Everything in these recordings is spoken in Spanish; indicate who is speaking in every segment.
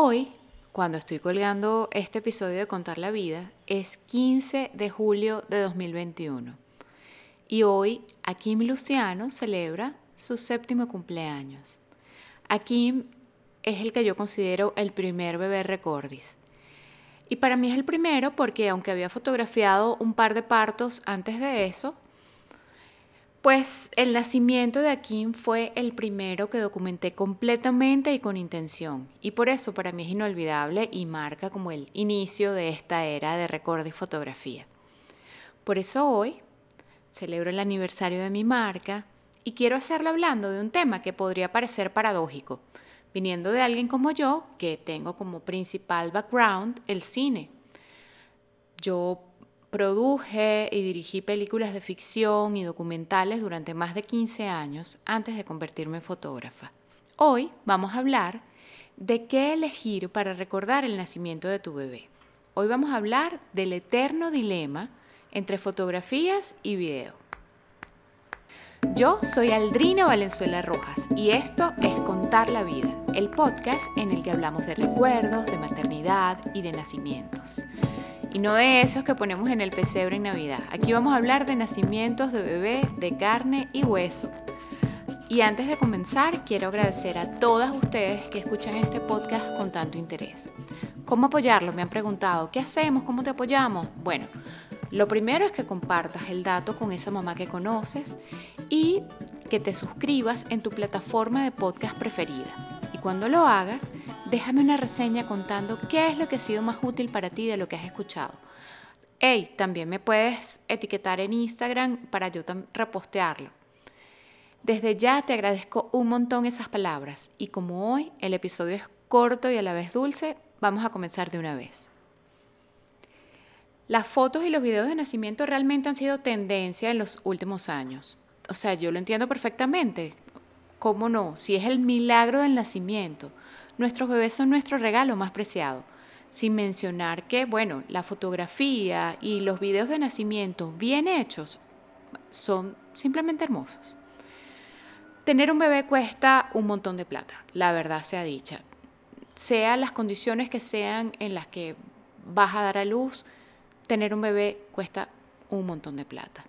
Speaker 1: Hoy, cuando estoy colgando este episodio de Contar la Vida, es 15 de julio de 2021. Y hoy Akim Luciano celebra su séptimo cumpleaños. Akim es el que yo considero el primer bebé recordis. Y para mí es el primero porque aunque había fotografiado un par de partos antes de eso, pues el nacimiento de Akim fue el primero que documenté completamente y con intención. Y por eso para mí es inolvidable y marca como el inicio de esta era de recuerdo y fotografía. Por eso hoy celebro el aniversario de mi marca y quiero hacerlo hablando de un tema que podría parecer paradójico, viniendo de alguien como yo que tengo como principal background el cine. Yo Produje y dirigí películas de ficción y documentales durante más de 15 años antes de convertirme en fotógrafa. Hoy vamos a hablar de qué elegir para recordar el nacimiento de tu bebé. Hoy vamos a hablar del eterno dilema entre fotografías y video. Yo soy Aldrina Valenzuela Rojas y esto es Contar la Vida, el podcast en el que hablamos de recuerdos, de maternidad y de nacimientos y no de esos que ponemos en el pesebre en Navidad. Aquí vamos a hablar de nacimientos de bebé, de carne y hueso. Y antes de comenzar, quiero agradecer a todas ustedes que escuchan este podcast con tanto interés. ¿Cómo apoyarlo? Me han preguntado. ¿Qué hacemos? ¿Cómo te apoyamos? Bueno, lo primero es que compartas el dato con esa mamá que conoces y que te suscribas en tu plataforma de podcast preferida. Y cuando lo hagas, déjame una reseña contando qué es lo que ha sido más útil para ti de lo que has escuchado. Hey, también me puedes etiquetar en Instagram para yo repostearlo. Desde ya te agradezco un montón esas palabras y como hoy el episodio es corto y a la vez dulce, vamos a comenzar de una vez. Las fotos y los videos de nacimiento realmente han sido tendencia en los últimos años. O sea, yo lo entiendo perfectamente. ¿Cómo no? Si es el milagro del nacimiento, nuestros bebés son nuestro regalo más preciado. Sin mencionar que, bueno, la fotografía y los videos de nacimiento bien hechos son simplemente hermosos. Tener un bebé cuesta un montón de plata, la verdad sea dicha. Sea las condiciones que sean en las que vas a dar a luz, tener un bebé cuesta un montón de plata.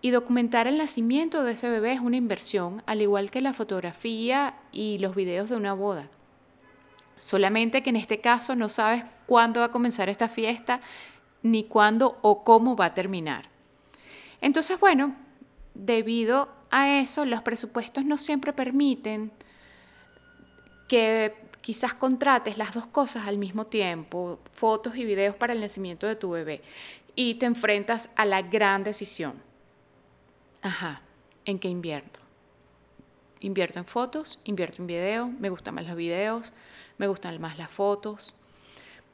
Speaker 1: Y documentar el nacimiento de ese bebé es una inversión, al igual que la fotografía y los videos de una boda. Solamente que en este caso no sabes cuándo va a comenzar esta fiesta, ni cuándo o cómo va a terminar. Entonces, bueno, debido a eso, los presupuestos no siempre permiten que quizás contrates las dos cosas al mismo tiempo, fotos y videos para el nacimiento de tu bebé, y te enfrentas a la gran decisión. Ajá, ¿en qué invierto? Invierto en fotos, invierto en video, me gustan más los videos, me gustan más las fotos.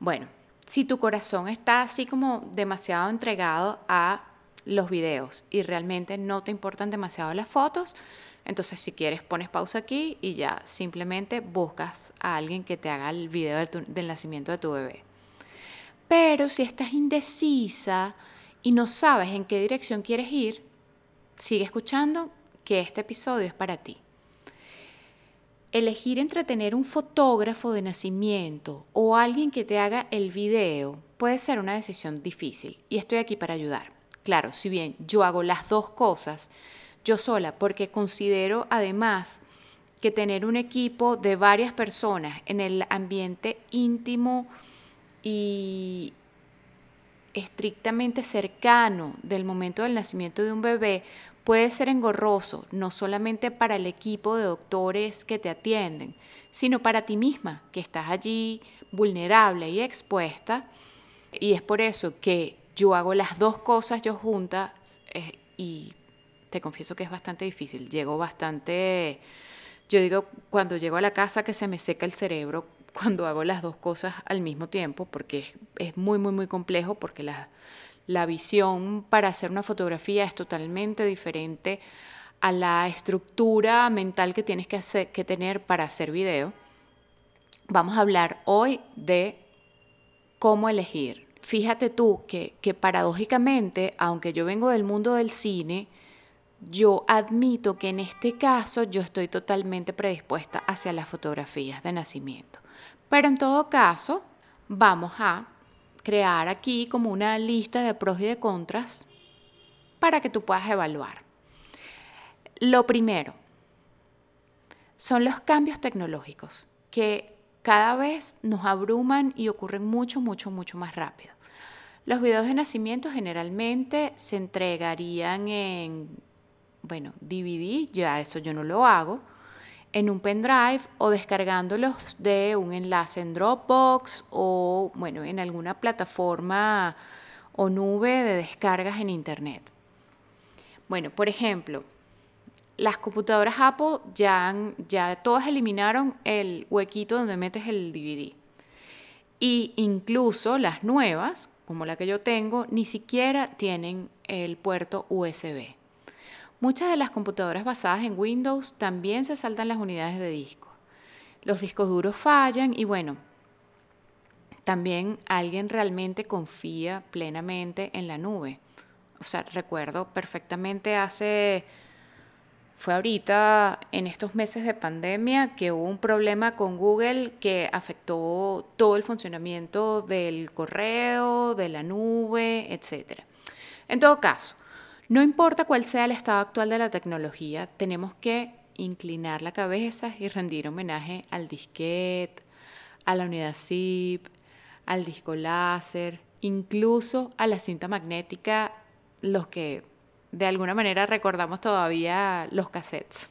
Speaker 1: Bueno, si tu corazón está así como demasiado entregado a los videos y realmente no te importan demasiado las fotos, entonces si quieres pones pausa aquí y ya simplemente buscas a alguien que te haga el video del, nacimiento de tu bebé. Pero si estás indecisa y no sabes en qué dirección quieres ir, sigue escuchando que este episodio es para ti. Elegir entre tener un fotógrafo de nacimiento o alguien que te haga el video puede ser una decisión difícil y estoy aquí para ayudar. Claro, si bien yo hago las dos cosas yo sola porque considero además que tener un equipo de varias personas en el ambiente íntimo y estrictamente cercano del momento del nacimiento de un bebé puede ser engorroso, no solamente para el equipo de doctores que te atienden, sino para ti misma, que estás allí vulnerable y expuesta. Y es por eso que yo hago las dos cosas yo juntas eh, y te confieso que es bastante difícil. Llego bastante, yo digo, cuando llego a la casa que se me seca el cerebro cuando hago las dos cosas al mismo tiempo, porque es, es muy, muy, muy complejo, porque las la visión para hacer una fotografía es totalmente diferente a la estructura mental que tienes que, tener para hacer video. Vamos a hablar hoy de cómo elegir. Fíjate tú que, que paradójicamente, aunque yo vengo del mundo del cine, yo admito que en este caso yo estoy totalmente predispuesta hacia las fotografías de nacimiento. Pero en todo caso, vamos a crear aquí como una lista de pros y de contras para que tú puedas evaluar. Lo primero son los cambios tecnológicos que cada vez nos abruman y ocurren mucho, mucho, mucho más rápido. Los videos de nacimiento generalmente se entregarían en, bueno, DVD, ya eso yo no lo hago, en un pendrive o descargándolos de un enlace en Dropbox o, bueno, en alguna plataforma o nube de descargas en Internet. Bueno, por ejemplo, las computadoras Apple ya, ya todas eliminaron el huequito donde metes el DVD. Y incluso las nuevas, como la que yo tengo, ni siquiera tienen el puerto USB. Muchas de las computadoras basadas en Windows también se saltan las unidades de disco. Los discos duros fallan y bueno, también alguien realmente confía plenamente en la nube. O sea, recuerdo perfectamente hace fue ahorita, en estos meses de pandemia, que hubo un problema con Google que afectó todo el funcionamiento del correo, de la nube, etc. En todo caso, no importa cuál sea el estado actual de la tecnología, tenemos que inclinar la cabeza y rendir homenaje al disquete, a la unidad zip, al disco láser, incluso a la cinta magnética, los que de alguna manera recordamos todavía los cassettes.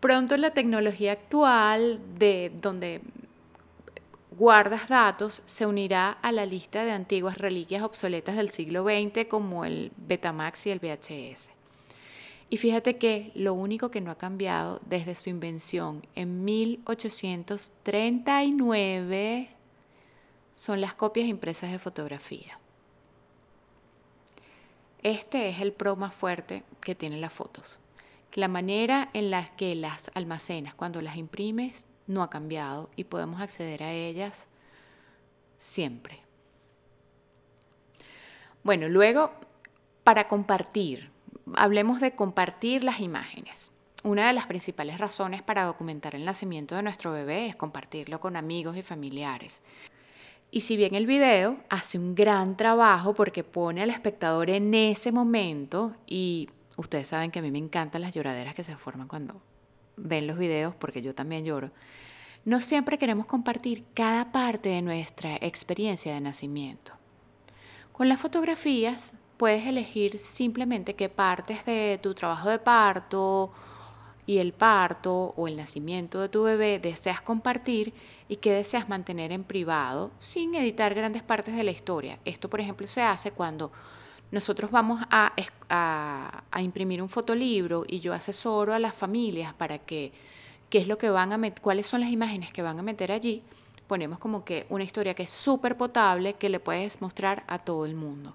Speaker 1: Pronto la tecnología actual de donde guardas datos se unirá a la lista de antiguas reliquias obsoletas del siglo XX como el Betamax y el VHS. Y fíjate que lo único que no ha cambiado desde su invención en 1839 son las copias impresas de fotografía. Este es el pro más fuerte que tienen las fotos. La manera en la que las almacenas cuando las imprimes no ha cambiado y podemos acceder a ellas siempre. Bueno, luego, para compartir, hablemos de compartir las imágenes. Una de las principales razones para documentar el nacimiento de nuestro bebé es compartirlo con amigos y familiares. Y si bien el video hace un gran trabajo porque pone al espectador en ese momento, y ustedes saben que a mí me encantan las lloraderas que se forman cuando ven los videos, porque yo también lloro, no siempre queremos compartir cada parte de nuestra experiencia de nacimiento. Con las fotografías puedes elegir simplemente qué partes de tu trabajo de parto y el parto o el nacimiento de tu bebé deseas compartir y que deseas mantener en privado sin editar grandes partes de la historia. Esto, por ejemplo, se hace cuando nosotros vamos a, a, imprimir un fotolibro y yo asesoro a las familias para que qué es lo que van a cuáles son las imágenes que van a meter allí. Ponemos como que una historia que es súper potable que le puedes mostrar a todo el mundo.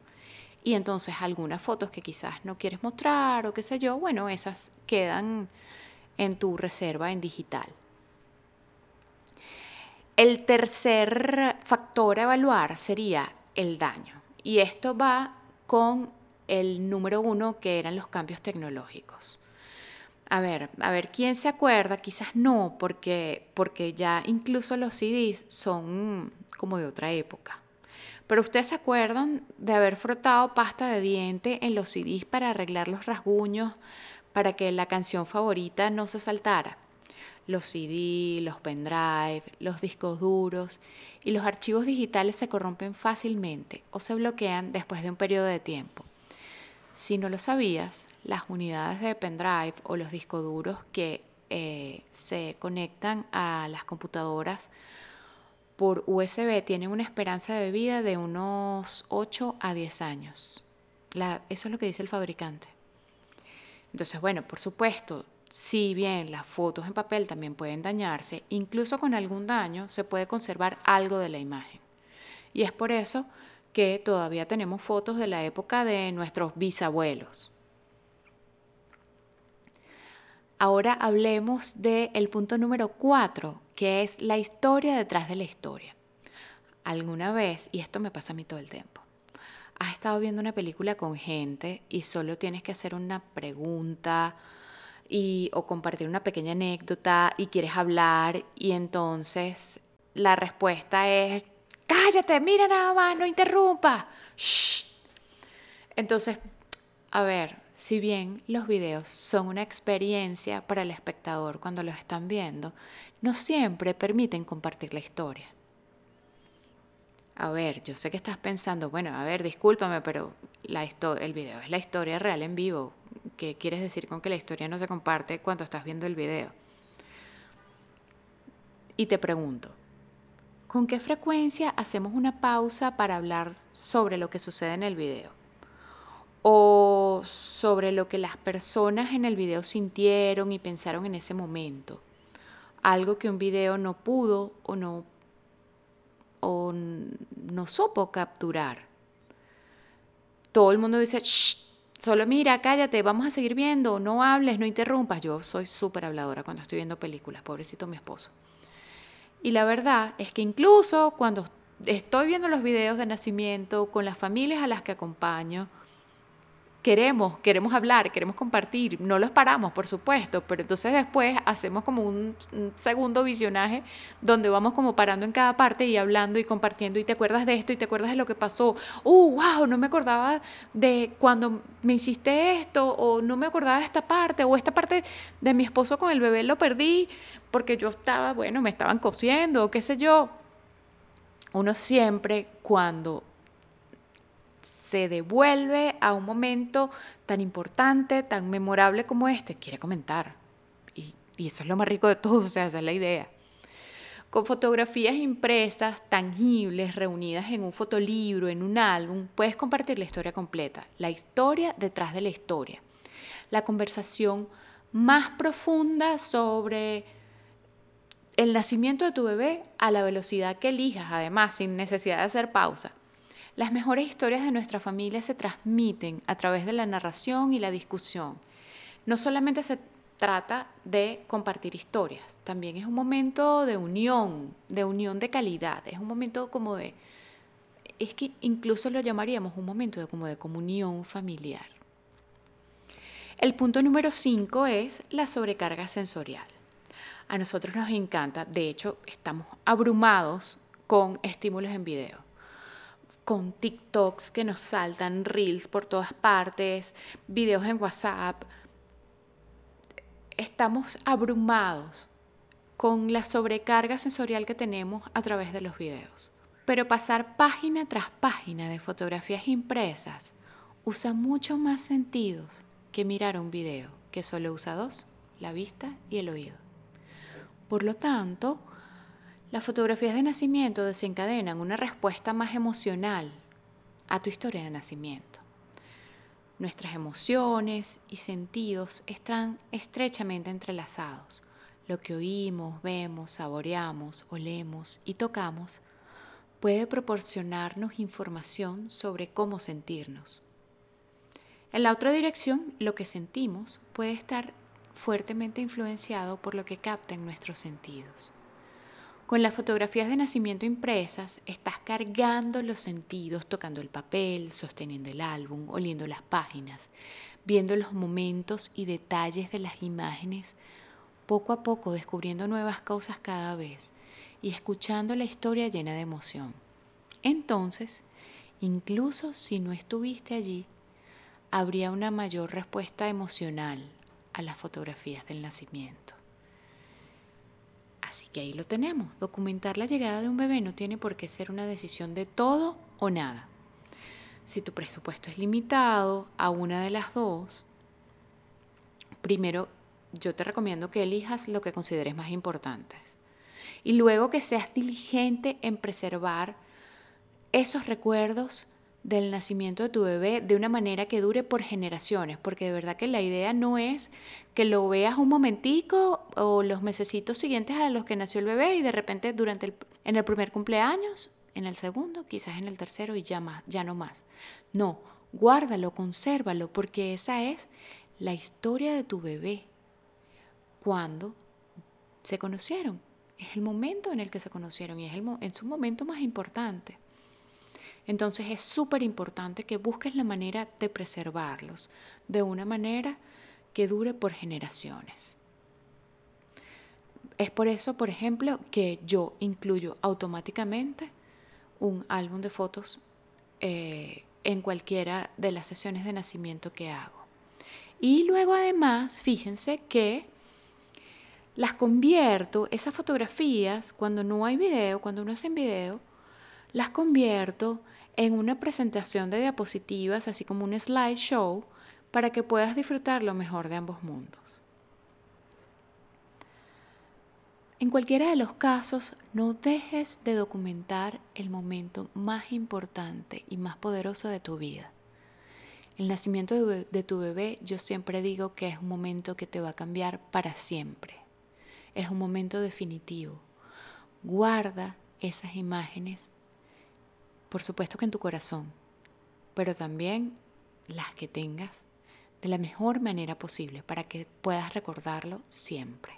Speaker 1: Y entonces algunas fotos que quizás no quieres mostrar o qué sé yo, bueno, esas quedan en tu reserva en digital. El tercer factor a evaluar sería el daño. Y esto va con el número uno, que eran los cambios tecnológicos. A ver, a ver, ¿quién se acuerda? Quizás no, porque, porque ya incluso los CDs son como de otra época. Pero ustedes se acuerdan de haber frotado pasta de diente en los CDs para arreglar los rasguños, para que la canción favorita no se saltara los CD, los pendrive, los discos duros y los archivos digitales se corrompen fácilmente o se bloquean después de un periodo de tiempo. Si no lo sabías, las unidades de pendrive o los discos duros que eh, se conectan a las computadoras por USB tienen una esperanza de vida de unos 8 a 10 años. eso es lo que dice el fabricante. Entonces, bueno, por supuesto, si bien las fotos en papel también pueden dañarse, incluso con algún daño se puede conservar algo de la imagen. Y es por eso que todavía tenemos fotos de la época de nuestros bisabuelos. Ahora hablemos del punto número cuatro, que es la historia detrás de la historia. Alguna vez, y esto me pasa a mí todo el tiempo, has estado viendo una película con gente y solo tienes que hacer una pregunta, y, o compartir una pequeña anécdota y quieres hablar y entonces la respuesta es, cállate, mira nada más, no interrumpa. Entonces, a ver, si bien los videos son una experiencia para el espectador cuando los están viendo, no siempre permiten compartir la historia. A ver, yo sé que estás pensando, bueno, a ver, discúlpame, pero la el video es la historia real en vivo. ¿Qué quieres decir con que la historia no se comparte cuando estás viendo el video? Y te pregunto, ¿con qué frecuencia hacemos una pausa para hablar sobre lo que sucede en el video? O sobre lo que las personas en el video sintieron y pensaron en ese momento. Algo que un video no pudo o no, o no supo capturar. Todo el mundo dice, Shh, solo mira, cállate, vamos a seguir viendo, no hables, no interrumpas. Yo soy súper habladora cuando estoy viendo películas, pobrecito mi esposo. Y la verdad es que incluso cuando estoy viendo los videos de nacimiento con las familias a las que acompaño, queremos, queremos hablar, queremos compartir, no los paramos, por supuesto, pero entonces después hacemos como un, segundo visionaje donde vamos como parando en cada parte y hablando y compartiendo y te acuerdas de esto y te acuerdas de lo que pasó, uh, wow, no me acordaba de cuando me hiciste esto o no me acordaba de esta parte o esta parte de mi esposo con el bebé lo perdí porque yo estaba, bueno, me estaban cosiendo o qué sé yo. Uno siempre cuando se devuelve a un momento tan importante, tan memorable como este, quiere comentar. Y, eso es lo más rico de todo, o sea, esa es la idea. Con fotografías impresas, tangibles, reunidas en un fotolibro, en un álbum, puedes compartir la historia completa, la historia detrás de la historia, la conversación más profunda sobre el nacimiento de tu bebé a la velocidad que elijas, además, sin necesidad de hacer pausa. Las mejores historias de nuestra familia se transmiten a través de la narración y la discusión. No solamente se trata de compartir historias, también es un momento de unión, de unión de calidad, es un momento como de, es que incluso lo llamaríamos un momento de como de comunión familiar. El punto número 5 es la sobrecarga sensorial. A nosotros nos encanta, de hecho estamos abrumados con estímulos en video con TikToks que nos saltan, reels por todas partes, videos en WhatsApp. Estamos abrumados con la sobrecarga sensorial que tenemos a través de los videos. Pero pasar página tras página de fotografías impresas usa mucho más sentidos que mirar un video, que solo usa dos, la vista y el oído. Por lo tanto, las fotografías de nacimiento desencadenan una respuesta más emocional a tu historia de nacimiento. Nuestras emociones y sentidos están estrechamente entrelazados. Lo que oímos, vemos, saboreamos, olemos y tocamos puede proporcionarnos información sobre cómo sentirnos. En la otra dirección, lo que sentimos puede estar fuertemente influenciado por lo que captan nuestros sentidos. Con las fotografías de nacimiento impresas, estás cargando los sentidos, tocando el papel, sosteniendo el álbum, oliendo las páginas, viendo los momentos y detalles de las imágenes, poco a poco descubriendo nuevas cosas cada vez y escuchando la historia llena de emoción. Entonces, incluso si no estuviste allí, habría una mayor respuesta emocional a las fotografías del nacimiento. Así que ahí lo tenemos. Documentar la llegada de un bebé no tiene por qué ser una decisión de todo o nada. Si tu presupuesto es limitado a una de las dos, primero yo te recomiendo que elijas lo que consideres más importantes. Y luego que seas diligente en preservar esos recuerdos del nacimiento de tu bebé de una manera que dure por generaciones, porque de verdad que la idea no es que lo veas un momentico o los mesecitos siguientes a los que nació el bebé y de repente durante el, en el primer cumpleaños, en el segundo, quizás en el tercero y ya más, ya no más. No, guárdalo, consérvalo, porque esa es la historia de tu bebé cuando se conocieron. Es el momento en el que se conocieron y es el, en su momento más importante. Entonces es súper importante que busques la manera de preservarlos de una manera que dure por generaciones. es por eso, por ejemplo, que yo incluyo automáticamente un álbum de fotos eh, en cualquiera de las sesiones de nacimiento que hago. Y luego además, fíjense que las convierto, esas fotografías, cuando no hay video, cuando no hacen video, las convierto en una presentación de diapositivas, así como un slideshow, para que puedas disfrutar lo mejor de ambos mundos. En cualquiera de los casos, no dejes de documentar el momento más importante y más poderoso de tu vida. El nacimiento de, tu bebé yo siempre digo que es un momento que te va a cambiar para siempre. Es un momento definitivo. Guarda esas imágenes, por supuesto que en tu corazón, pero también las que tengas de la mejor manera posible para que puedas recordarlo siempre.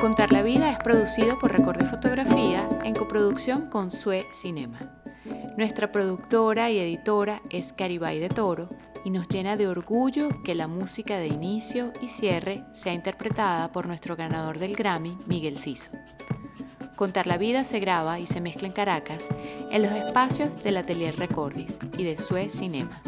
Speaker 1: Contar la vida es producido por Record de Fotografía en coproducción con Sue Cinema. Nuestra productora y editora es Caribay de Toro y nos llena de orgullo que la música de inicio y cierre sea interpretada por nuestro ganador del Grammy, Miguel Ciso. Contar la vida se graba y se mezcla en Caracas en los espacios del Atelier Recordis y de Sue Cinema.